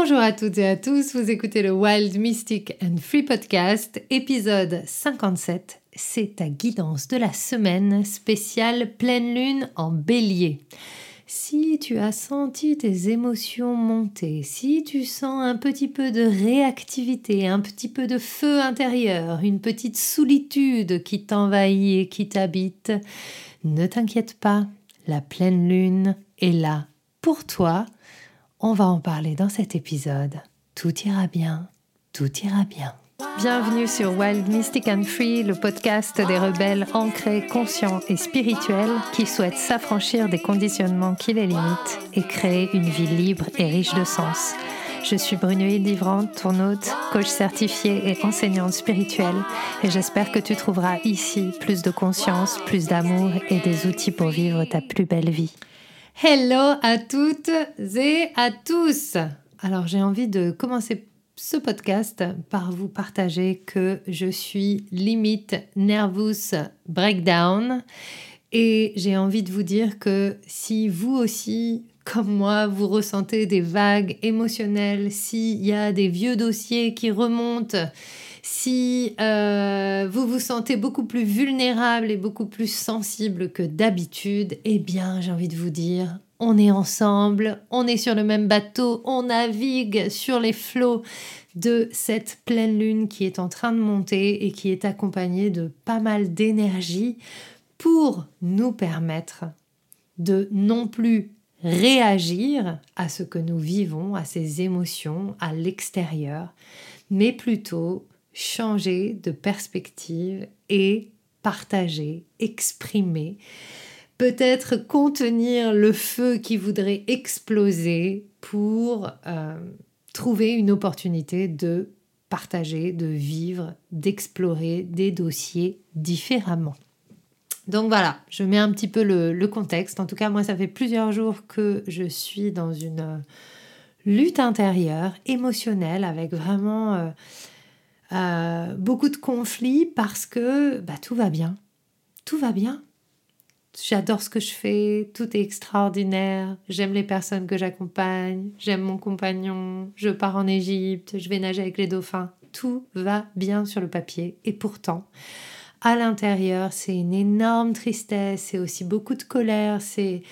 Bonjour à toutes et à tous, vous écoutez le Wild Mystic and Free Podcast, épisode 57. C'est ta guidance de la semaine spéciale pleine lune en bélier. Si tu as senti tes émotions monter, si tu sens un petit peu de réactivité, un petit peu de feu intérieur, une petite solitude qui t'envahit et qui t'habite, ne t'inquiète pas, la pleine lune est là pour toi on va en parler dans cet épisode. Tout ira bien, tout ira bien. Bienvenue sur Wild Mystic and Free, le podcast des rebelles ancrés, conscients et spirituels qui souhaitent s'affranchir des conditionnements qui les limitent et créer une vie libre et riche de sens. Je suis Brunoïde Livrante, ton hôte, coach certifié et enseignante spirituelle, et j'espère que tu trouveras ici plus de conscience, plus d'amour et des outils pour vivre ta plus belle vie. Hello à toutes et à tous. Alors j'ai envie de commencer ce podcast par vous partager que je suis limite nervous breakdown et j'ai envie de vous dire que si vous aussi comme moi, vous ressentez des vagues émotionnelles, s'il y a des vieux dossiers qui remontent, si euh, vous vous sentez beaucoup plus vulnérable et beaucoup plus sensible que d'habitude, eh bien, j'ai envie de vous dire, on est ensemble, on est sur le même bateau, on navigue sur les flots de cette pleine lune qui est en train de monter et qui est accompagnée de pas mal d'énergie pour nous permettre de non plus réagir à ce que nous vivons, à ces émotions à l'extérieur, mais plutôt changer de perspective et partager, exprimer, peut-être contenir le feu qui voudrait exploser pour euh, trouver une opportunité de partager, de vivre, d'explorer des dossiers différemment. Donc voilà, je mets un petit peu le, contexte. En tout cas, moi, ça fait plusieurs jours que je suis dans une euh, lutte intérieure, émotionnelle, avec vraiment euh, euh, beaucoup de conflits parce que bah, tout va bien. Tout va bien. J'adore ce que je fais, tout est extraordinaire, j'aime les personnes que j'accompagne, j'aime mon compagnon, je pars en Égypte, je vais nager avec les dauphins. Tout va bien sur le papier. Et pourtant, à l'intérieur, c'est une énorme tristesse, c'est aussi beaucoup de colère, c'est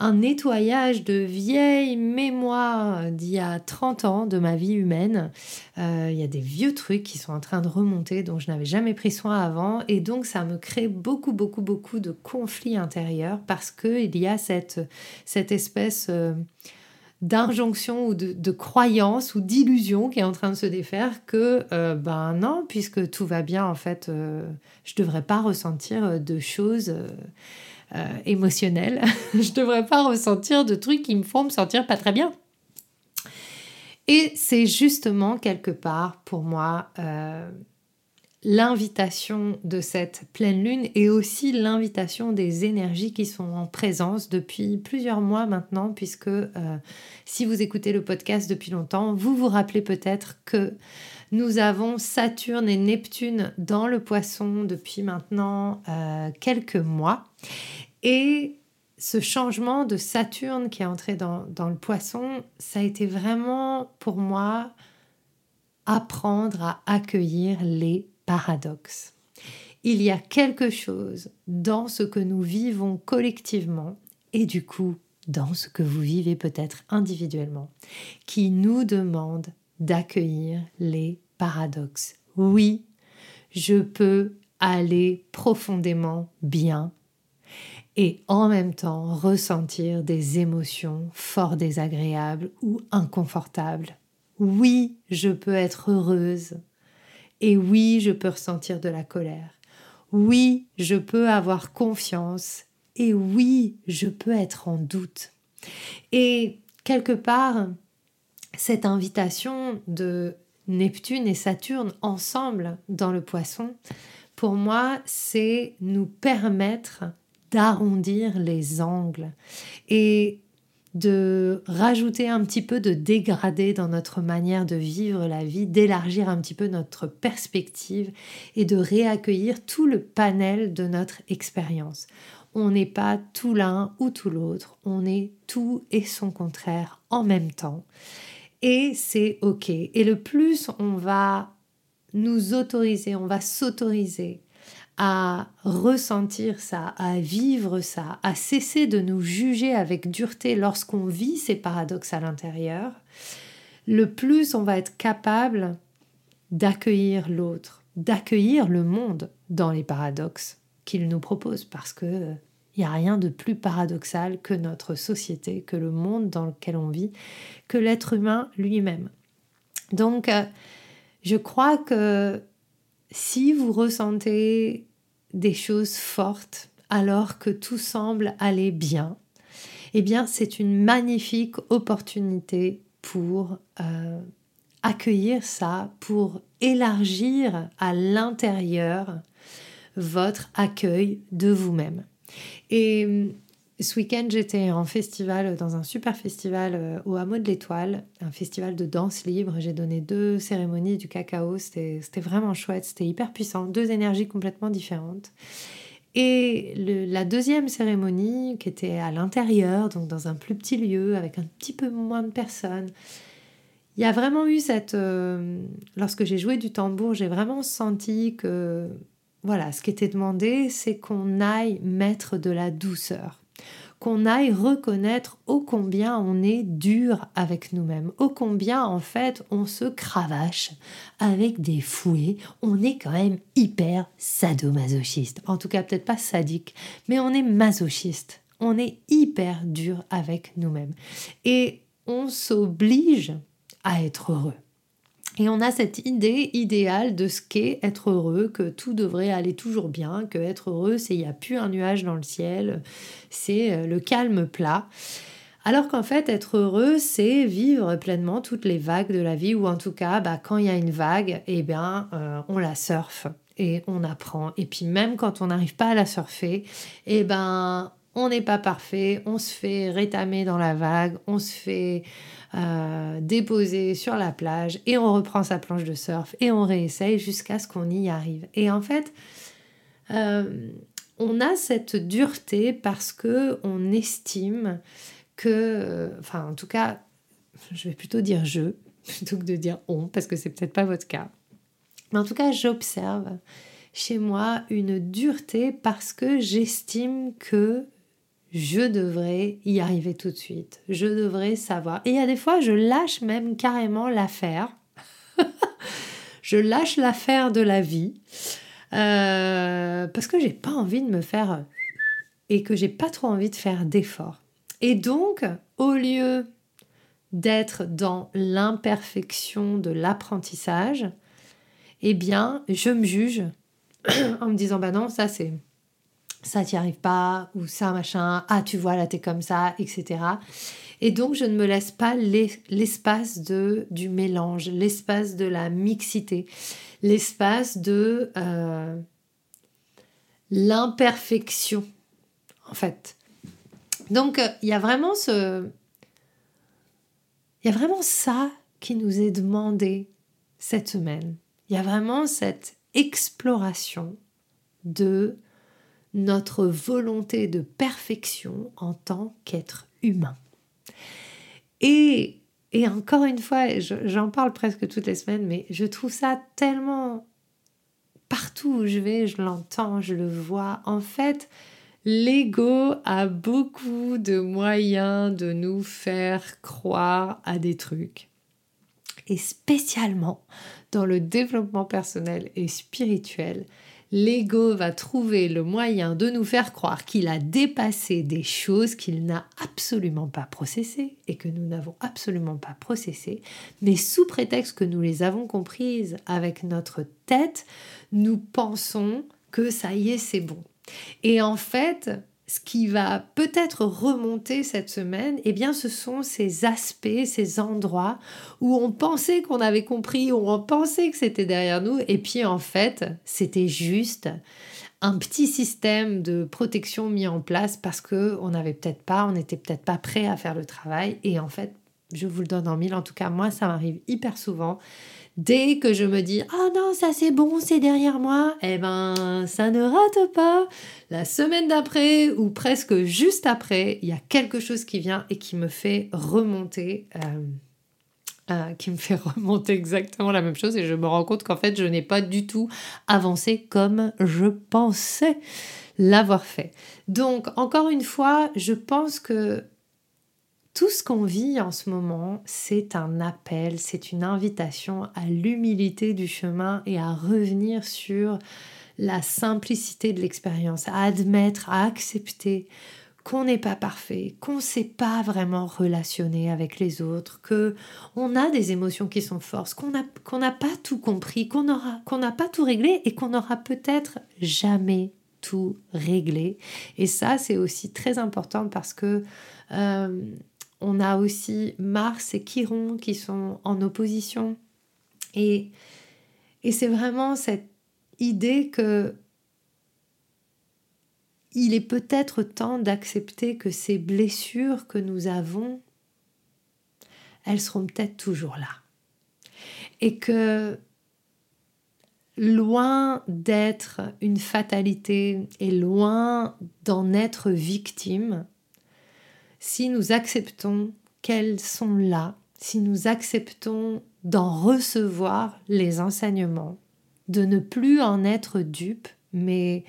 un nettoyage de vieilles mémoires d'il y a 30 ans de ma vie humaine. Euh, il y a des vieux trucs qui sont en train de remonter dont je n'avais jamais pris soin avant et donc ça me crée beaucoup beaucoup beaucoup de conflits intérieurs parce qu'il y a cette, cette espèce... Euh, d'injonction ou de, croyance ou d'illusion qui est en train de se défaire que euh, ben non puisque tout va bien en fait je devrais pas ressentir de choses euh, émotionnel, je devrais pas ressentir de trucs qui me font me sentir pas très bien. Et c'est justement quelque part pour moi euh, l'invitation de cette pleine lune et aussi l'invitation des énergies qui sont en présence depuis plusieurs mois maintenant, puisque euh, si vous écoutez le podcast depuis longtemps, vous vous rappelez peut-être que nous avons Saturne et Neptune dans le poisson depuis maintenant euh, quelques mois. Et ce changement de Saturne qui est entré dans, dans le poisson, ça a été vraiment pour moi apprendre à accueillir les paradoxes. Il y a quelque chose dans ce que nous vivons collectivement et du coup dans ce que vous vivez peut-être individuellement qui nous demande d'accueillir les paradoxes. Oui, je peux aller profondément bien et en même temps ressentir des émotions fort désagréables ou inconfortables. Oui, je peux être heureuse et oui, je peux ressentir de la colère. Oui, je peux avoir confiance et oui, je peux être en doute. Et quelque part, cette invitation de Neptune et Saturne ensemble dans le poisson, pour moi, c'est nous permettre d'arrondir les angles et de rajouter un petit peu de dégradé dans notre manière de vivre la vie, d'élargir un petit peu notre perspective et de réaccueillir tout le panel de notre expérience. On n'est pas tout l'un ou tout l'autre, on est tout et son contraire en même temps. Et c'est OK. Et le plus on va nous autoriser, on va s'autoriser à ressentir ça, à vivre ça, à cesser de nous juger avec dureté lorsqu'on vit ces paradoxes à l'intérieur, le plus on va être capable d'accueillir l'autre, d'accueillir le monde dans les paradoxes qu'il nous propose, parce que il n'y a rien de plus paradoxal que notre société, que le monde dans lequel on vit, que l'être humain lui-même. Donc, euh, je crois que si vous ressentez des choses fortes alors que tout semble aller bien, eh bien c'est une magnifique opportunité pour euh, accueillir ça, pour élargir à l'intérieur votre accueil de vous-même. Et ce week-end, j'étais en festival, dans un super festival euh, au Hameau de l'Étoile, un festival de danse libre. J'ai donné deux cérémonies du cacao. C'était vraiment chouette, c'était hyper puissant, deux énergies complètement différentes. Et la deuxième cérémonie, qui était à l'intérieur, donc dans un plus petit lieu, avec un petit peu moins de personnes, il y a vraiment eu cette... Euh, lorsque j'ai joué du tambour, j'ai vraiment senti que, voilà, ce qui était demandé, c'est qu'on aille mettre de la douceur qu'on aille reconnaître ô combien on est dur avec nous-mêmes, ô combien en fait on se cravache avec des fouets, on est quand même hyper sadomasochiste. En tout cas, peut-être pas sadique, mais on est masochiste. On est hyper dur avec nous-mêmes. Et on s'oblige à être heureux. Et on a cette idée idéale de ce qu'est être heureux, que tout devrait aller toujours bien, que être heureux, c'est il n'y a plus un nuage dans le ciel, c'est euh, le calme plat. Alors qu'en fait, être heureux, c'est vivre pleinement toutes les vagues de la vie, ou en tout cas, bah, quand il y a une vague, eh bien, euh, on la surfe et on apprend. Et puis même quand on n'arrive pas à la surfer, eh ben, on n'est pas parfait, on se fait rétamer dans la vague, on se fait euh, déposer sur la plage et on reprend sa planche de surf et on réessaye jusqu'à ce qu'on y arrive. Et en fait, euh, on a cette dureté parce que on estime que, enfin en tout cas, je vais plutôt dire je plutôt que de dire on parce que c'est peut-être pas votre cas. Mais en tout cas, j'observe chez moi une dureté parce que j'estime que je devrais y arriver tout de suite. Je devrais savoir. Et il y a des fois, je lâche même carrément l'affaire. je lâche l'affaire de la vie. Euh, parce que j'ai pas envie de me faire et que j'ai pas trop envie de faire d'efforts. Et donc, au lieu d'être dans l'imperfection de l'apprentissage, eh bien, je me juge en me disant bah non, ça c'est ça t'y arrive pas, ou ça machin, ah tu vois là t'es comme ça, etc. Et donc je ne me laisse pas l'espace de du mélange, l'espace de la mixité, l'espace de euh, l'imperfection, en fait. Donc euh, il y a vraiment ce, il y a vraiment ça qui nous est demandé cette semaine. Il y a vraiment cette exploration de notre volonté de perfection en tant qu'être humain. Et, et encore une fois, j'en parle presque toutes les semaines, mais je trouve ça tellement... Partout où je vais, je l'entends, je le vois. En fait, l'ego a beaucoup de moyens de nous faire croire à des trucs. Et spécialement dans le développement personnel et spirituel, l'ego va trouver le moyen de nous faire croire qu'il a dépassé des choses qu'il n'a absolument pas processées et que nous n'avons absolument pas processées, mais sous prétexte que nous les avons comprises avec notre tête, nous pensons que ça y est, c'est bon. Et en fait, ce qui va peut-être remonter cette semaine, eh bien, ce sont ces aspects, ces endroits où on pensait qu'on avait compris, où on pensait que c'était derrière nous, et puis en fait, c'était juste un petit système de protection mis en place parce que on n'avait peut-être pas, on n'était peut-être pas prêt à faire le travail, et en fait, je vous le donne en mille. En tout cas, moi, ça m'arrive hyper souvent Dès que je me dis ah non ça c'est bon c'est derrière moi, eh ben ça ne rate pas. La semaine d'après ou presque juste après, il y a quelque chose qui vient et qui me fait remonter euh, euh, qui me fait remonter exactement la même chose et je me rends compte qu'en fait je n'ai pas du tout avancé comme je pensais l'avoir fait. Donc encore une fois, je pense que tout ce qu'on vit en ce moment, c'est un appel, c'est une invitation à l'humilité du chemin et à revenir sur la simplicité de l'expérience, à admettre, à accepter qu'on n'est pas parfait, qu'on ne sait pas vraiment relationner avec les autres, que on a des émotions qui sont fortes, qu'on n'a pas tout compris, qu'on qu'on n'a pas tout réglé et qu'on n'aura peut-être jamais tout réglé. Et ça, c'est aussi très important parce que euh, on a aussi Mars et Chiron qui sont en opposition. Et, et c'est vraiment cette idée que il est peut-être temps d'accepter que ces blessures que nous avons, elles seront peut-être toujours là. Et que loin d'être une fatalité et loin d'en être victime, si nous acceptons qu'elles sont là, si nous acceptons d'en recevoir les enseignements, de ne plus en être dupe, mais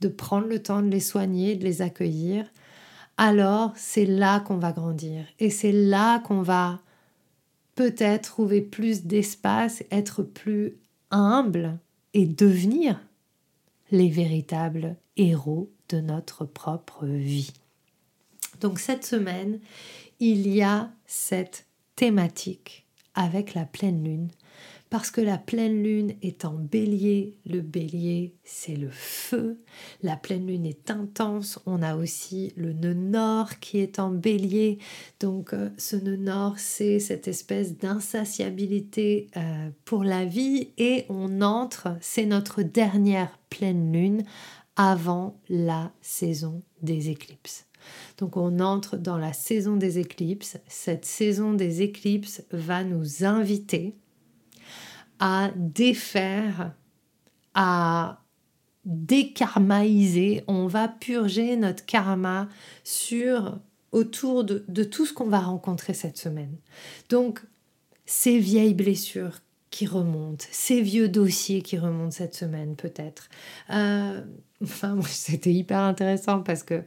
de prendre le temps de les soigner, de les accueillir, alors c'est là qu'on va grandir et c'est là qu'on va peut-être trouver plus d'espace, être plus humble et devenir les véritables héros de notre propre vie. Donc cette semaine, il y a cette thématique avec la pleine lune parce que la pleine lune est en bélier. Le bélier, c'est le feu. La pleine lune est intense. On a aussi le nœud nord qui est en bélier. Donc euh, ce nœud nord, c'est cette espèce d'insatiabilité euh, pour la vie. Et on entre, c'est notre dernière pleine lune avant la saison des éclipses. Donc on entre dans la saison des éclipses. Cette saison des éclipses va nous inviter à défaire, à dékarmaïser, on va purger notre karma sur autour de, tout ce qu'on va rencontrer cette semaine. Donc, ces vieilles blessures qui remontent, ces vieux dossiers qui remontent cette semaine peut-être. Euh, enfin, c'était hyper intéressant parce que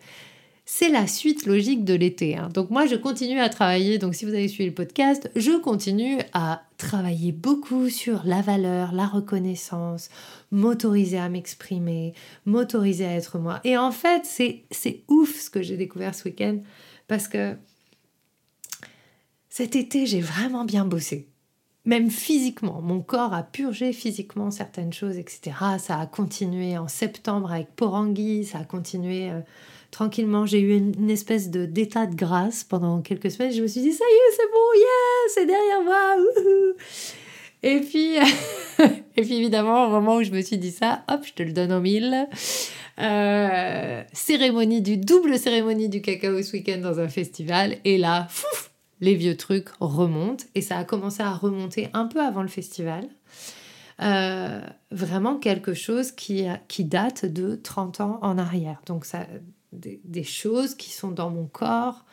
c'est la suite logique de l'été. Hein. Donc moi, je continue à travailler. Donc si vous avez suivi le podcast, je continue à travailler beaucoup sur la valeur, la reconnaissance, m'autoriser à m'exprimer, m'autoriser à être moi. Et en fait, c'est, c'est ouf ce que j'ai découvert ce week-end parce que cet été, j'ai vraiment bien bossé. Même physiquement, mon corps a purgé physiquement certaines choses, etc. Ça a continué en septembre avec Porangui, ça a continué euh, tranquillement. J'ai eu une, espèce de d'état de grâce pendant quelques semaines. Je me suis dit, ça y est, c'est bon, yeah, c'est derrière moi. Et puis, et puis évidemment, au moment où je me suis dit ça, hop, je te le donne en mille. Euh, cérémonie du double cérémonie du cacao ce week-end dans un festival. Et là, fouf, les vieux trucs remontent. Et ça a commencé à remonter un peu avant le festival. Euh, vraiment quelque chose qui, qui date de 30 ans en arrière. Donc ça, des, choses qui sont dans mon corps,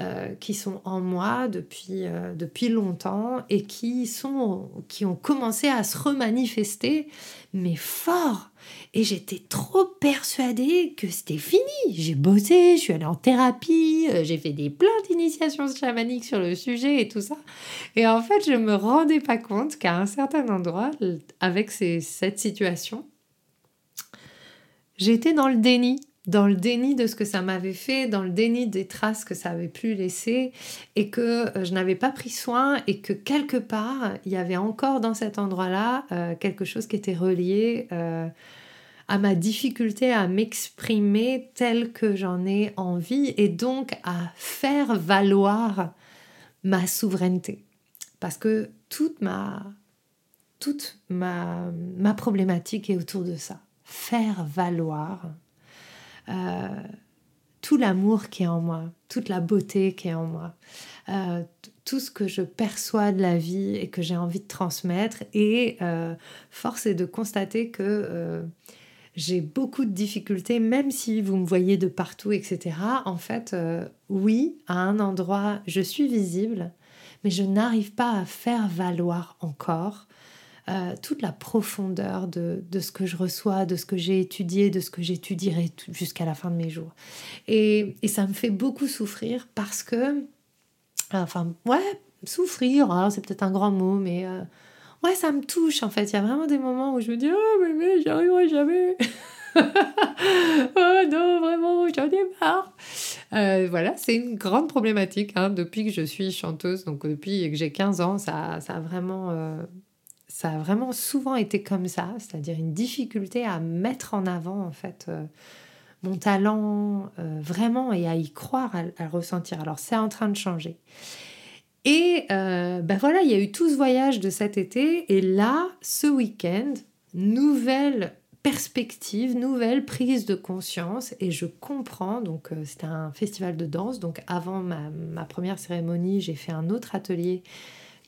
euh, qui sont en moi depuis, euh, depuis longtemps et qui, sont, qui ont commencé à se remanifester, mais fort. Et j'étais trop persuadée que c'était fini. J'ai bossé, je suis allée en thérapie, euh, j'ai fait des plein d'initiations chamaniques sur le sujet et tout ça. Et en fait, je me rendais pas compte qu'à un certain endroit, avec cette situation, j'étais dans le déni dans le déni de ce que ça m'avait fait, dans le déni des traces que ça avait pu laisser, et que euh, je n'avais pas pris soin, et que quelque part, il y avait encore dans cet endroit-là euh, quelque chose qui était relié euh, à ma difficulté à m'exprimer tel que j'en ai envie, et donc à faire valoir ma souveraineté. Parce que toute ma, toute ma, ma problématique est autour de ça. Faire valoir euh, tout l'amour qui est en moi, toute la beauté qui est en moi, euh, tout ce que je perçois de la vie et que j'ai envie de transmettre. Et euh, force est de constater que j'ai beaucoup de difficultés, même si vous me voyez de partout, etc. En fait, oui, à un endroit, je suis visible, mais je n'arrive pas à faire valoir encore euh, toute la profondeur de, de, ce que je reçois, de ce que j'ai étudié, de ce que j'étudierai jusqu'à la fin de mes jours. Et, et, ça me fait beaucoup souffrir parce que, enfin, ouais, souffrir, hein, c'est peut-être un grand mot, mais euh, ouais, ça me touche en fait. Il y a vraiment des moments où je me dis, oh, mais, mais j'y arriverai jamais. oh non, vraiment, j'en ai marre. Euh, voilà, c'est une grande problématique hein, depuis que je suis chanteuse, donc depuis que j'ai 15 ans, ça, ça a vraiment ça a vraiment souvent été comme ça, c'est-à-dire une difficulté à mettre en avant en fait euh, mon talent euh, vraiment et à y croire, à, le ressentir. Alors c'est en train de changer. Et ben voilà, il y a eu tout ce voyage de cet été et là, ce week-end, nouvelle perspective, nouvelle prise de conscience et je comprends, donc c'était un festival de danse, donc avant ma, ma première cérémonie, j'ai fait un autre atelier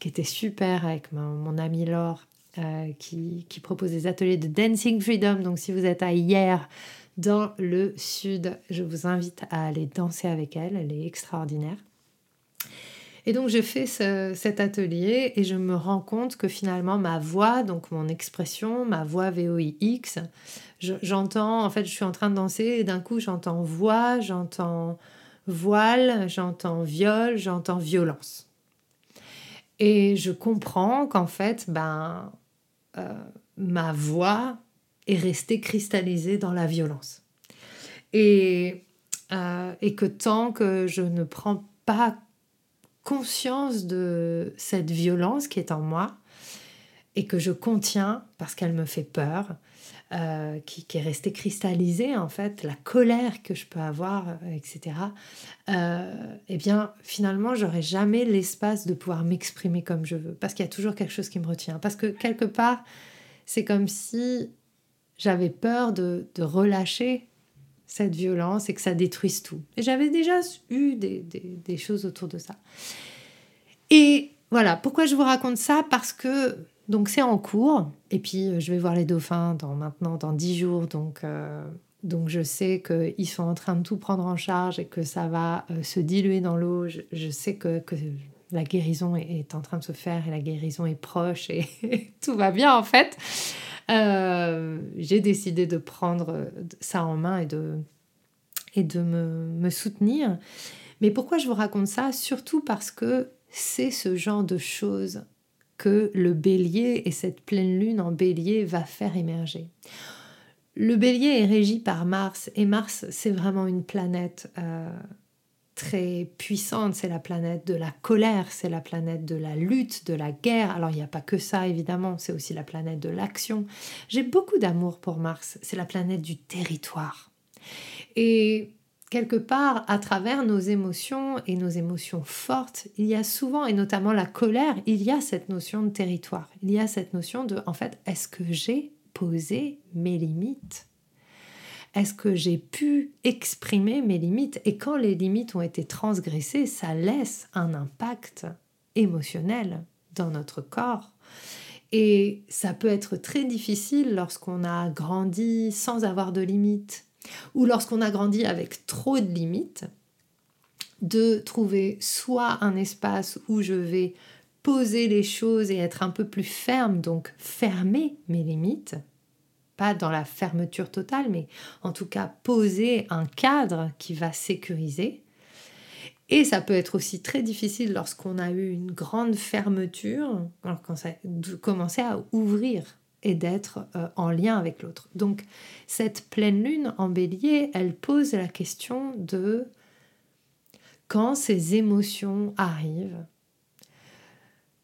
qui était super avec mon, ami Laure, euh, qui, qui, propose des ateliers de Dancing Freedom. Donc si vous êtes à hier dans le sud, je vous invite à aller danser avec elle. Elle est extraordinaire. Et donc je fais cet atelier et je me rends compte que finalement ma voix, donc mon expression, ma voix VOIX, j'entends, en fait je suis en train de danser et d'un coup j'entends voix, j'entends voile, j'entends viol, j'entends violence. Et je comprends qu'en fait, ben, euh, ma voix est restée cristallisée dans la violence. Et, euh, et que tant que je ne prends pas conscience de cette violence qui est en moi et que je contiens parce qu'elle me fait peur, euh, qui, est restée cristallisée, en fait, la colère que je peux avoir, euh, etc., euh, eh bien, finalement, j'aurai jamais l'espace de pouvoir m'exprimer comme je veux, parce qu'il y a toujours quelque chose qui me retient. Parce que quelque part, c'est comme si j'avais peur de, relâcher cette violence et que ça détruise tout. Et j'avais déjà eu des, des choses autour de ça. Et voilà, pourquoi je vous raconte ça? Parce que donc c'est en cours. Et puis euh, je vais voir les dauphins dans maintenant dans dix jours. Donc, euh, donc je sais qu'ils sont en train de tout prendre en charge et que ça va euh, se diluer dans l'eau. Je, sais que, que, la guérison est, en train de se faire et la guérison est proche et, tout va bien en fait. J'ai décidé de prendre ça en main et de, et de me, me soutenir. Mais pourquoi je vous raconte ça? Surtout parce que c'est ce genre de choses que le bélier et cette pleine lune en bélier va faire émerger. Le bélier est régi par Mars et Mars c'est vraiment une planète euh, très puissante, c'est la planète de la colère, c'est la planète de la lutte, de la guerre. Alors il n'y a pas que ça évidemment, c'est aussi la planète de l'action. J'ai beaucoup d'amour pour Mars, c'est la planète du territoire. Et quelque part, à travers nos émotions et nos émotions fortes, il y a souvent, et notamment la colère, il y a cette notion de territoire. Il y a cette notion de, en fait, est-ce que j'ai posé mes limites? Est-ce que j'ai pu exprimer mes limites? Et quand les limites ont été transgressées, ça laisse un impact émotionnel dans notre corps. Et ça peut être très difficile lorsqu'on a grandi sans avoir de limites ou lorsqu'on a grandi avec trop de limites, de trouver soit un espace où je vais poser les choses et être un peu plus ferme, donc fermer mes limites, pas dans la fermeture totale, mais en tout cas poser un cadre qui va sécuriser. Et ça peut être aussi très difficile lorsqu'on a eu une grande fermeture, quand ça a commencé à ouvrir d'être euh, en lien avec l'autre. Donc cette pleine lune en bélier, elle pose la question de quand ces émotions arrivent,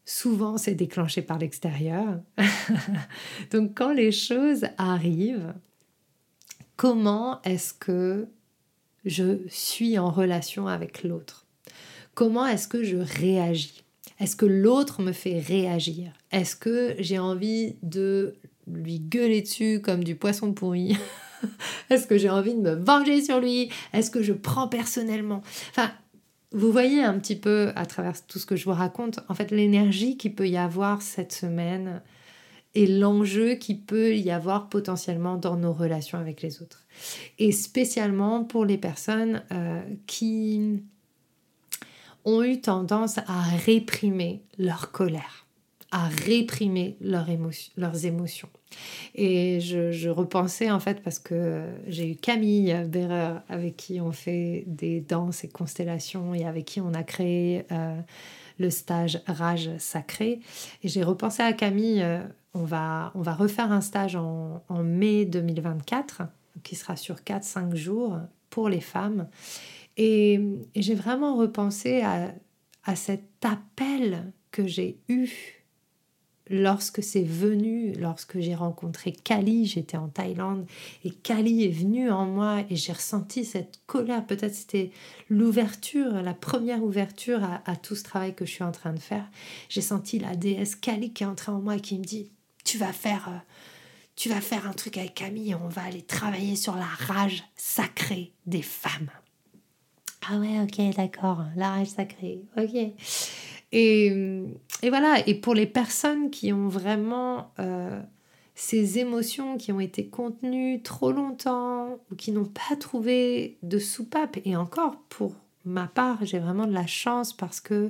souvent c'est déclenché par l'extérieur, donc quand les choses arrivent, comment est-ce que je suis en relation avec l'autre? Comment est-ce que je réagis? Est-ce que l'autre me fait réagir? Est-ce que j'ai envie de lui gueuler dessus comme du poisson pourri? Est-ce que j'ai envie de me venger sur lui? Est-ce que je prends personnellement? Enfin, vous voyez un petit peu à travers tout ce que je vous raconte, en fait, l'énergie qu'il peut y avoir cette semaine et l'enjeu qu'il peut y avoir potentiellement dans nos relations avec les autres. Et spécialement pour les personnes euh, qui ont eu tendance à réprimer leur colère, à réprimer leurs émotions. Et je, repensais en fait parce que j'ai eu Camille Berrer avec qui on fait des danses et constellations et avec qui on a créé euh, le stage Rage Sacré. Et j'ai repensé à Camille, euh, on, va, on refaire un stage en, en mai 2024 qui sera sur 4-5 jours pour les femmes. Et, j'ai vraiment repensé à, à cet appel que j'ai eu lorsque c'est venu, lorsque j'ai rencontré Kali, j'étais en Thaïlande, et Kali est venu en moi et j'ai ressenti cette colère. Peut-être c'était l'ouverture, la première ouverture à, à, tout ce travail que je suis en train de faire. J'ai senti la déesse Kali qui est entrée en moi et qui me dit, tu vas faire... Euh, tu vas faire un truc avec Camille, on va aller travailler sur la rage sacrée des femmes. Ah ouais, ok, d'accord, la rage sacrée, ok. Et, et, voilà, et pour les personnes qui ont vraiment euh, ces émotions qui ont été contenues trop longtemps ou qui n'ont pas trouvé de soupape, et encore pour ma part, j'ai vraiment de la chance parce que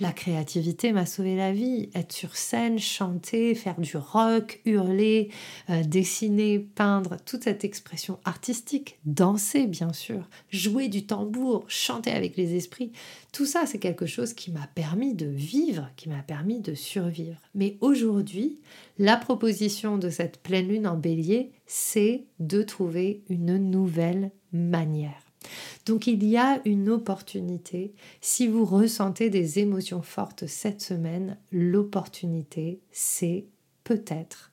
la créativité m'a sauvé la vie. Être sur scène, chanter, faire du rock, hurler, euh, dessiner, peindre, toute cette expression artistique, danser bien sûr, jouer du tambour, chanter avec les esprits, tout ça c'est quelque chose qui m'a permis de vivre, qui m'a permis de survivre. Mais aujourd'hui, la proposition de cette pleine lune en bélier, c'est de trouver une nouvelle manière. Donc il y a une opportunité. Si vous ressentez des émotions fortes cette semaine, l'opportunité, c'est peut-être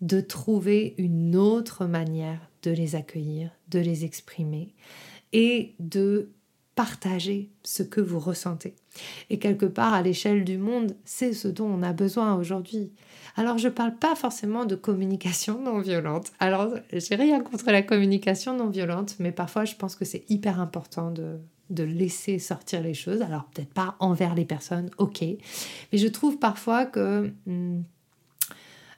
de trouver une autre manière de les accueillir, de les exprimer et de partager ce que vous ressentez. Et quelque part, à l'échelle du monde, c'est ce dont on a besoin aujourd'hui. Alors, je ne parle pas forcément de communication non violente. Alors, j'ai rien contre la communication non violente, mais parfois, je pense que c'est hyper important de, laisser sortir les choses. Alors, peut-être pas envers les personnes, ok. Mais je trouve parfois que... Hmm,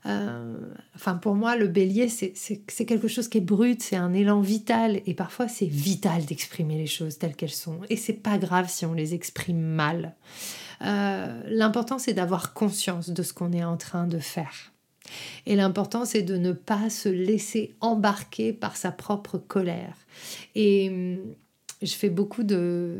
euh, enfin, pour moi, le bélier, c'est quelque chose qui est brut, c'est un élan vital, et parfois c'est vital d'exprimer les choses telles qu'elles sont. Et c'est pas grave si on les exprime mal. Euh, l'important, c'est d'avoir conscience de ce qu'on est en train de faire. Et l'important, c'est de ne pas se laisser embarquer par sa propre colère. Et hum, je fais beaucoup de,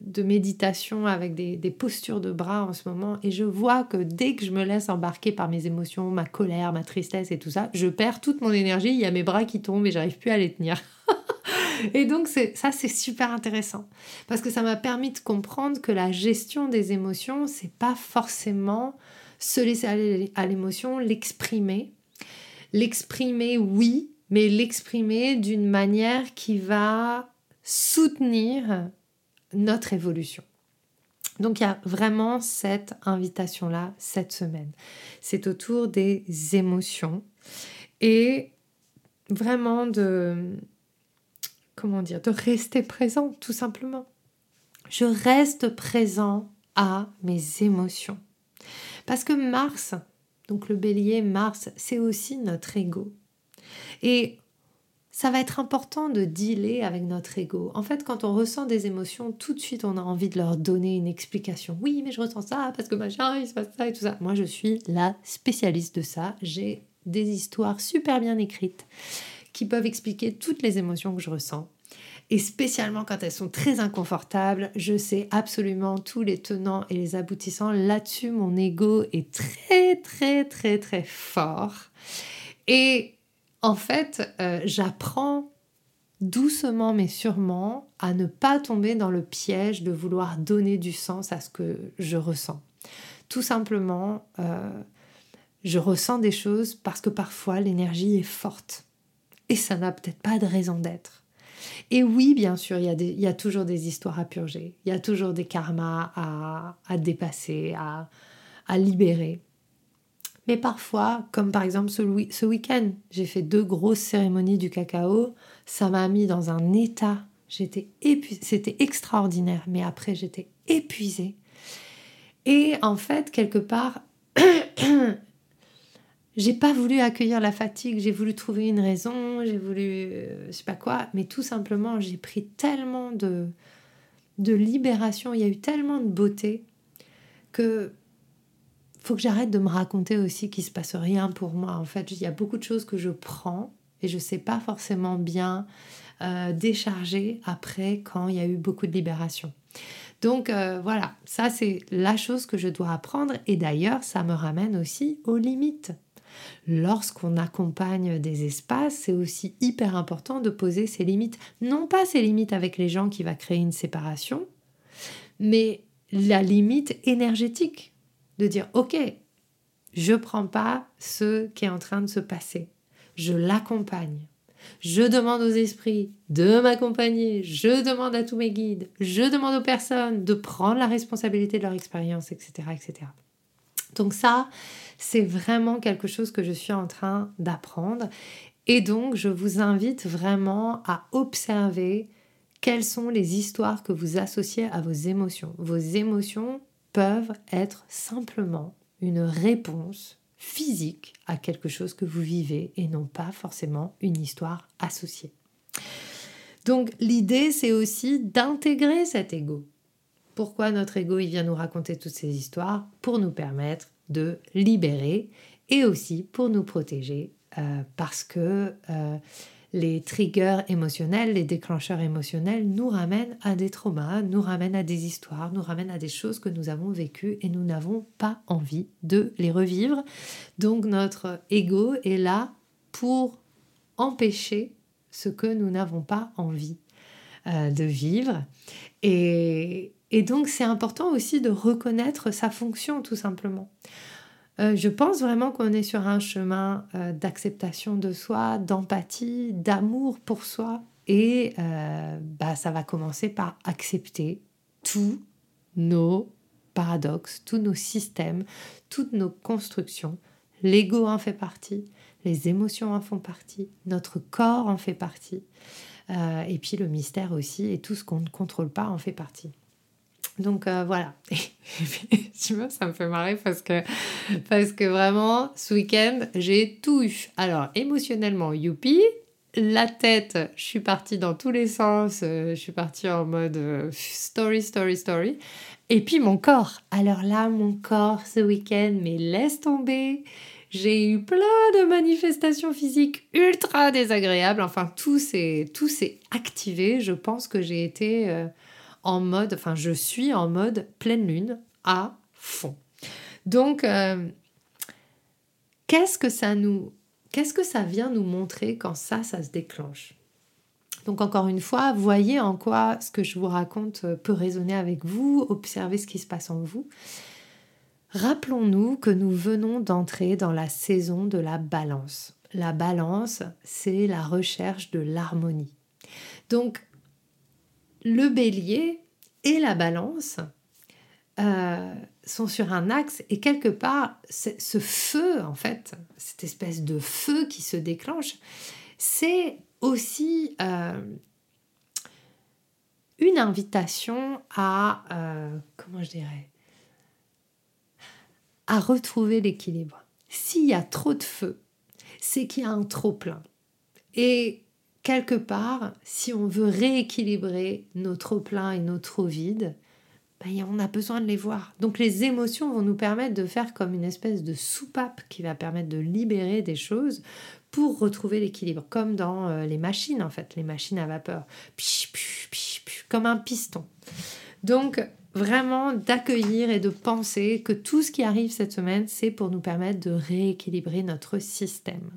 de méditation avec des, des, postures de bras en ce moment et je vois que dès que je me laisse embarquer par mes émotions, ma colère, ma tristesse et tout ça, je perds toute mon énergie, il y a mes bras qui tombent et j'arrive plus à les tenir. et donc ça c'est super intéressant parce que ça m'a permis de comprendre que la gestion des émotions, c'est pas forcément se laisser aller à l'émotion, l'exprimer. L'exprimer oui, mais l'exprimer d'une manière qui va soutenir notre évolution. Donc il y a vraiment cette invitation-là cette semaine. C'est autour des émotions et vraiment de comment dire de rester présent tout simplement. Je reste présent à mes émotions. Parce que Mars, donc le bélier Mars, c'est aussi notre ego. Et ça va être important de dealer avec notre ego. En fait, quand on ressent des émotions, tout de suite, on a envie de leur donner une explication. Oui, mais je ressens ça parce que machin, il se passe ça et tout ça. Moi, je suis la spécialiste de ça. J'ai des histoires super bien écrites qui peuvent expliquer toutes les émotions que je ressens. Et spécialement quand elles sont très inconfortables, je sais absolument tous les tenants et les aboutissants. Là-dessus, mon ego est très, très, très, très fort. Et en fait, euh, j'apprends doucement mais sûrement à ne pas tomber dans le piège de vouloir donner du sens à ce que je ressens. Tout simplement, euh, je ressens des choses parce que parfois l'énergie est forte et ça n'a peut-être pas de raison d'être. Et oui, bien sûr, il y, a toujours des histoires à purger, il y a toujours des karmas à, dépasser, à libérer. Mais parfois, comme par exemple ce, week-end, j'ai fait deux grosses cérémonies du cacao. Ça m'a mis dans un état. J'étais épuisée. C'était extraordinaire. Mais après, j'étais épuisée. Et en fait, quelque part, j'ai pas voulu accueillir la fatigue. J'ai voulu trouver une raison. J'ai voulu, euh, je sais pas quoi. Mais tout simplement, j'ai pris tellement de de libération. Il y a eu tellement de beauté que faut que j'arrête de me raconter aussi qu'il se passe rien pour moi. En fait, il y a beaucoup de choses que je prends et je sais pas forcément bien euh, décharger après quand il y a eu beaucoup de libération. Donc euh, voilà, ça c'est la chose que je dois apprendre et d'ailleurs ça me ramène aussi aux limites. Lorsqu'on accompagne des espaces, c'est aussi hyper important de poser ses limites. Non pas ses limites avec les gens qui va créer une séparation, mais la limite énergétique. De dire, ok, je prends pas ce qui est en train de se passer. Je l'accompagne. Je demande aux esprits de m'accompagner. Je demande à tous mes guides. Je demande aux personnes de prendre la responsabilité de leur expérience, etc., etc. Donc ça, c'est vraiment quelque chose que je suis en train d'apprendre. Et donc, je vous invite vraiment à observer quelles sont les histoires que vous associez à vos émotions. Vos émotions peuvent être simplement une réponse physique à quelque chose que vous vivez et non pas forcément une histoire associée. Donc l'idée, c'est aussi d'intégrer cet ego. Pourquoi notre ego, il vient nous raconter toutes ces histoires? Pour nous permettre de libérer et aussi pour nous protéger euh, parce que euh, les triggers émotionnels, les déclencheurs émotionnels nous ramènent à des traumas, nous ramènent à des histoires, nous ramènent à des choses que nous avons vécues et nous n'avons pas envie de les revivre. Donc notre ego est là pour empêcher ce que nous n'avons pas envie euh, de vivre. Et, et donc c'est important aussi de reconnaître sa fonction tout simplement. Euh, je pense vraiment qu'on est sur un chemin euh, d'acceptation de soi, d'empathie, d'amour pour soi. Et euh, bah, ça va commencer par accepter tous nos paradoxes, tous nos systèmes, toutes nos constructions. L'ego en fait partie, les émotions en font partie, notre corps en fait partie. et puis le mystère aussi, et tout ce qu'on ne contrôle pas en fait partie. Donc euh, voilà. tu vois, ça me fait marrer parce que, parce que vraiment, ce week-end, j'ai tout eu. Alors, émotionnellement, youpi. La tête, je suis partie dans tous les sens. Euh, je suis partie en mode euh, story, story, story. Et puis mon corps. Alors là, mon corps, ce week-end, mais laisse tomber. J'ai eu plein de manifestations physiques ultra désagréables. Enfin, tout s'est activé. Je pense que j'ai été en mode, enfin je suis en mode pleine lune à fond. Donc, euh, qu'est-ce que ça nous, qu'est-ce que ça vient nous montrer quand ça, ça se déclenche? Donc encore une fois, voyez en quoi ce que je vous raconte peut résonner avec vous, observez ce qui se passe en vous. Rappelons-nous que nous venons d'entrer dans la saison de la balance. La balance, c'est la recherche de l'harmonie. Donc le bélier et la balance euh, sont sur un axe et quelque part, ce feu, en fait, cette espèce de feu qui se déclenche, c'est aussi euh, une invitation à, euh, comment je dirais, à retrouver l'équilibre. S'il y a trop de feu, c'est qu'il y a un trop plein. Et quelque part, si on veut rééquilibrer nos trop pleins et nos trop vides, ben, on a besoin de les voir. Donc les émotions vont nous permettre de faire comme une espèce de soupape qui va permettre de libérer des choses pour retrouver l'équilibre, comme dans euh, les machines en fait, les machines à vapeur, comme un piston. Donc vraiment d'accueillir et de penser que tout ce qui arrive cette semaine, c'est pour nous permettre de rééquilibrer notre système.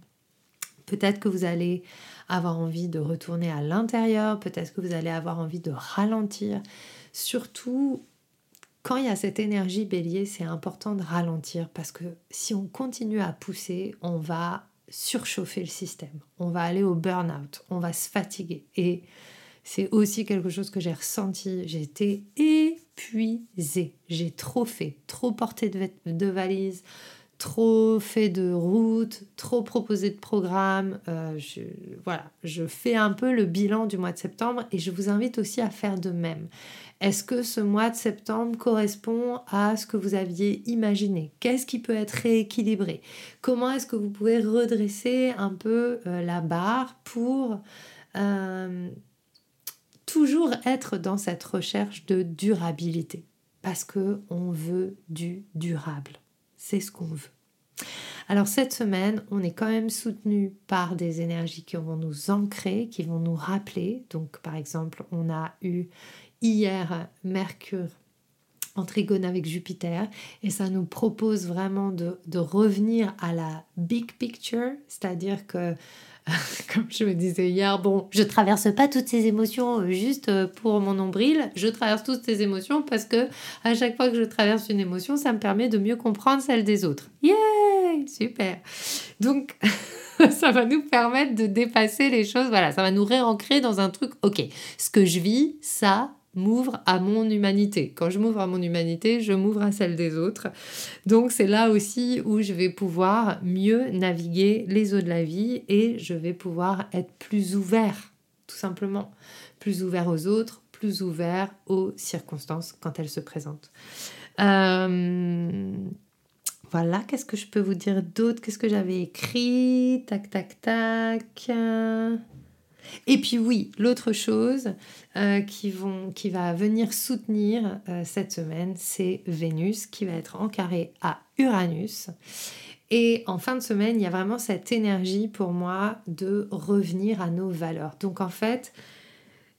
Peut-être que vous allez avoir envie de retourner à l'intérieur, peut-être que vous allez avoir envie de ralentir. Surtout, quand il y a cette énergie bélier, c'est important de ralentir parce que si on continue à pousser, on va surchauffer le système, on va aller au burn-out, on va se fatiguer. Et c'est aussi quelque chose que j'ai ressenti. J'ai été épuisée. J'ai trop fait, trop porté de, de valises, trop fait de route, trop proposé de programme. Euh, je, voilà, je fais un peu le bilan du mois de septembre et je vous invite aussi à faire de même. Est-ce que ce mois de septembre correspond à ce que vous aviez imaginé? Qu'est-ce qui peut être rééquilibré? Comment est-ce que vous pouvez redresser un peu euh, la barre pour euh, toujours être dans cette recherche de durabilité? Parce que on veut du durable. C'est ce qu'on veut. Alors cette semaine, on est quand même soutenu par des énergies qui vont nous ancrer, qui vont nous rappeler. Donc par exemple, on a eu hier Mercure en trigone avec Jupiter et ça nous propose vraiment de, de revenir à la big picture, c'est-à-dire que comme je me disais hier, bon, je traverse pas toutes ces émotions euh, juste euh, pour mon nombril, je traverse toutes ces émotions parce que à chaque fois que je traverse une émotion, ça me permet de mieux comprendre celle des autres. Yay, super. Donc ça va nous permettre de dépasser les choses, voilà, ça va nous réancrer dans un truc, ok, ce que je vis, ça, m'ouvre à mon humanité. Quand je m'ouvre à mon humanité, je m'ouvre à celle des autres. Donc c'est là aussi où je vais pouvoir mieux naviguer les eaux de la vie et je vais pouvoir être plus ouvert, tout simplement. Plus ouvert aux autres, plus ouvert aux circonstances quand elles se présentent. Euh, voilà, qu'est-ce que je peux vous dire d'autre? Qu'est-ce que j'avais écrit? Tac, tac, tac. Et puis oui, l'autre chose euh, qui, va venir soutenir euh, cette semaine, c'est Vénus qui va être en carré à Uranus. Et en fin de semaine, il y a vraiment cette énergie pour moi de revenir à nos valeurs. Donc en fait,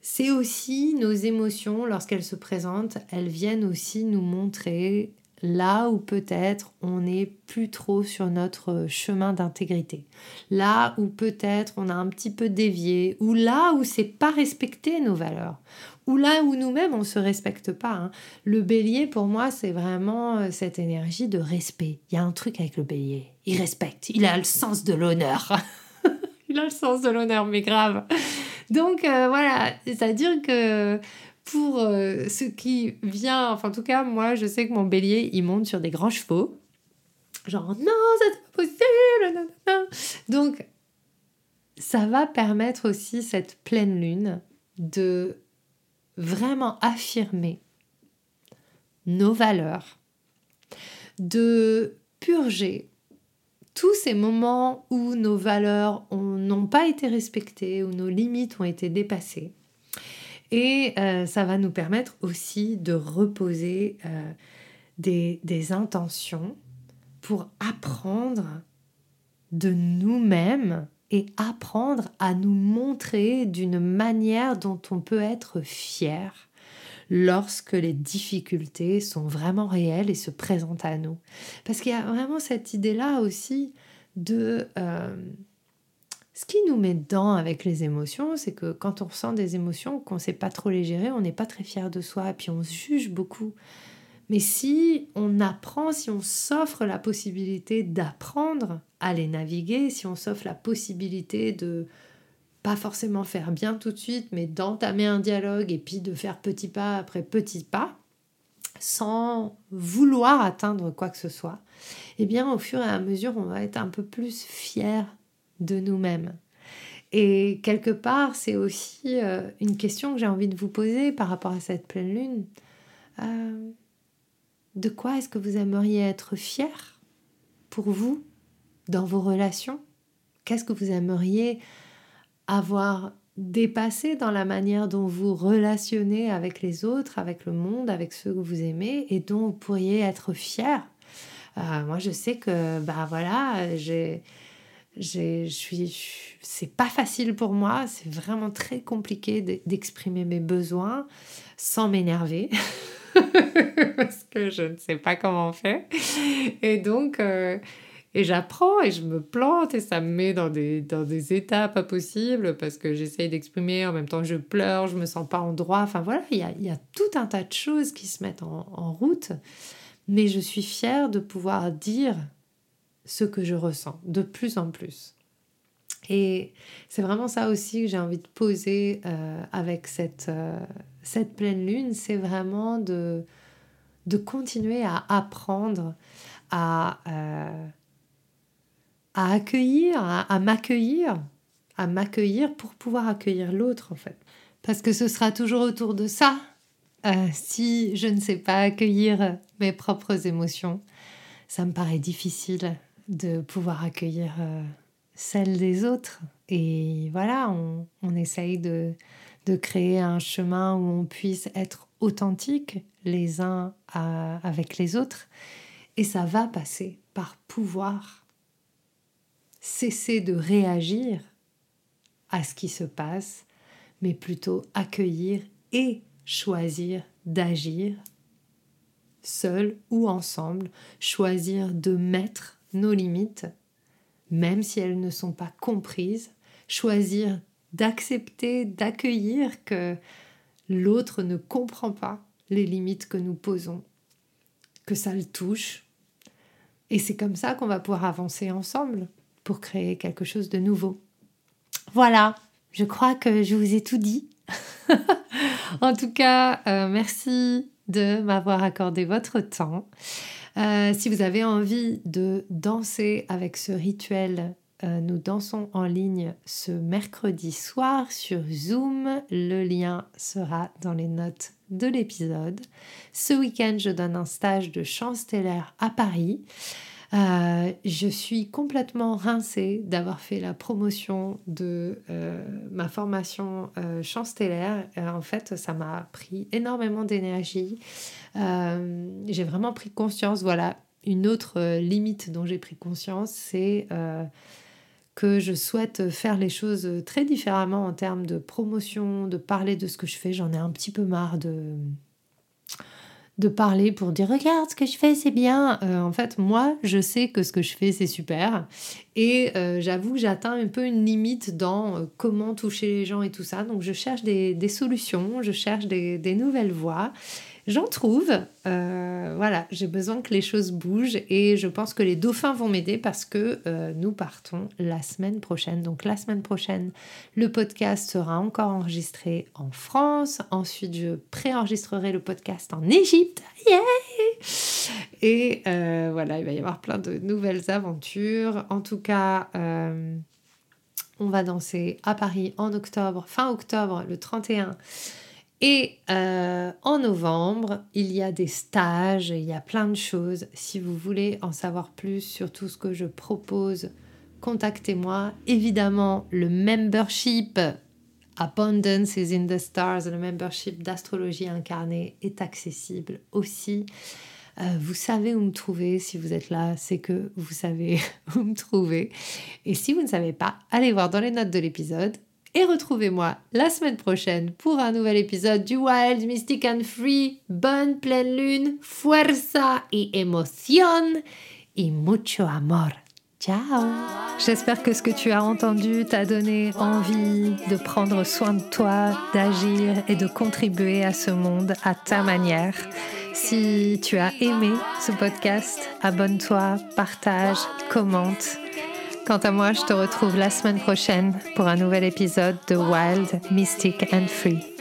c'est aussi nos émotions, lorsqu'elles se présentent, elles viennent aussi nous montrer là où peut-être on n'est plus trop sur notre chemin d'intégrité, là où peut-être on a un petit peu dévié, ou là où c'est pas respecter nos valeurs, ou là où nous-mêmes on se respecte pas. Hein. Le bélier pour moi c'est vraiment euh, cette énergie de respect. Il y a un truc avec le bélier, il respecte, il a le sens de l'honneur. il a le sens de l'honneur, mais grave. Donc euh, voilà, c'est-à-dire que pour euh, ce qui vient, enfin en tout cas, moi je sais que mon bélier, il monte sur des grands chevaux. Genre, non, c'est pas possible. Donc, ça va permettre aussi cette pleine lune de vraiment affirmer nos valeurs, de purger tous ces moments où nos valeurs n'ont pas été respectées, où nos limites ont été dépassées et euh, ça va nous permettre aussi de reposer euh, des, intentions pour apprendre de nous-mêmes et apprendre à nous montrer d'une manière dont on peut être fier lorsque les difficultés sont vraiment réelles et se présentent à nous. Parce qu'il y a vraiment cette idée-là aussi de... Euh, ce qui nous met dedans avec les émotions, c'est que quand on ressent des émotions qu'on ne sait pas trop les gérer, on n'est pas très fier de soi et puis on se juge beaucoup. Mais si on apprend, si on s'offre la possibilité d'apprendre à les naviguer, si on s'offre la possibilité de pas forcément faire bien tout de suite, mais d'entamer un dialogue et puis de faire petit pas après petit pas, sans vouloir atteindre quoi que ce soit, eh bien au fur et à mesure, on va être un peu plus fier de nous-mêmes. Et quelque part, c'est aussi euh, une question que j'ai envie de vous poser par rapport à cette pleine lune. Euh, de quoi est-ce que vous aimeriez être fier pour vous dans vos relations? Qu'est-ce que vous aimeriez avoir dépassé dans la manière dont vous relationnez avec les autres, avec le monde, avec ceux que vous aimez et dont vous pourriez être fier? Euh, Moi, je sais que, bah voilà, j'ai je suis, c'est pas facile pour moi, c'est vraiment très compliqué d'exprimer mes besoins sans m'énerver. parce que je ne sais pas comment on fait. Et donc, euh, et j'apprends et je me plante et ça me met dans des, dans des états pas possibles parce que j'essaye d'exprimer, en même temps je pleure, je me sens pas en droit. Enfin voilà, il y a, y a, tout un tas de choses qui se mettent en, en route. Mais je suis fière de pouvoir dire ce que je ressens de plus en plus. Et c'est vraiment ça aussi que j'ai envie de poser euh, avec cette, euh, cette pleine lune, c'est vraiment de, de continuer à apprendre à, euh, à accueillir, à, m'accueillir, à m'accueillir pour pouvoir accueillir l'autre en fait. Parce que ce sera toujours autour de ça. si je ne sais pas accueillir mes propres émotions, ça me paraît difficile de pouvoir accueillir euh, celle des autres. Et voilà, on, essaye de, de créer un chemin où on puisse être authentique les uns avec les autres. Et ça va passer par pouvoir cesser de réagir à ce qui se passe, mais plutôt accueillir et choisir d'agir seul ou ensemble, choisir de mettre nos limites, même si elles ne sont pas comprises, choisir d'accepter, d'accueillir que l'autre ne comprend pas les limites que nous posons, que ça le touche. Et c'est comme ça qu'on va pouvoir avancer ensemble pour créer quelque chose de nouveau. Voilà, je crois que je vous ai tout dit. en tout cas, euh, merci de m'avoir accordé votre temps. Euh, si vous avez envie de danser avec ce rituel, euh, nous dansons en ligne ce mercredi soir sur Zoom. Le lien sera dans les notes de l'épisode. Ce week-end, je donne un stage de chant stellaire à Paris. Euh, je suis complètement rincée d'avoir fait la promotion de euh, ma formation euh, chant stellaire. en fait, ça m'a pris énormément d'énergie. j'ai vraiment pris conscience, voilà, une autre limite dont j'ai pris conscience, c'est que je souhaite faire les choses très différemment en termes de promotion, de parler de ce que je fais. J'en ai un petit peu marre de de parler pour dire regarde ce que je fais c'est bien. Euh, en fait moi je sais que ce que je fais c'est super. Et euh, j'avoue j'atteins un peu une limite dans euh, comment toucher les gens et tout ça. Donc je cherche des, solutions je cherche des, des nouvelles voies J'en trouve. Euh, voilà, j'ai besoin que les choses bougent et je pense que les dauphins vont m'aider parce que euh, nous partons la semaine prochaine. Donc la semaine prochaine, le podcast sera encore enregistré en France. Ensuite, je préenregistrerai le podcast en Égypte. Yeah et euh, voilà, il va y avoir plein de nouvelles aventures. En tout cas, on va danser à Paris en octobre, fin octobre, le 31 et euh, en novembre, il y a des stages, il y a plein de choses. Si vous voulez en savoir plus sur tout ce que je propose, contactez-moi. Évidemment, le membership Abundance is in the Stars, le membership d'astrologie incarnée est accessible aussi. Euh, vous savez où me trouver. Si vous êtes là, c'est que vous savez où me trouver. Et si vous ne savez pas, allez voir dans les notes de l'épisode et retrouvez-moi la semaine prochaine pour un nouvel épisode du Wild, Mystic and Free. Bonne pleine lune, fuerza y emoción y mucho amor. Ciao J'espère que ce que tu as entendu t'a donné envie de prendre soin de toi, d'agir et de contribuer à ce monde à ta manière. Si tu as aimé ce podcast, abonne-toi, partage, commente. Quant à moi, je te retrouve la semaine prochaine pour un nouvel épisode de Wild, Mystic and Free.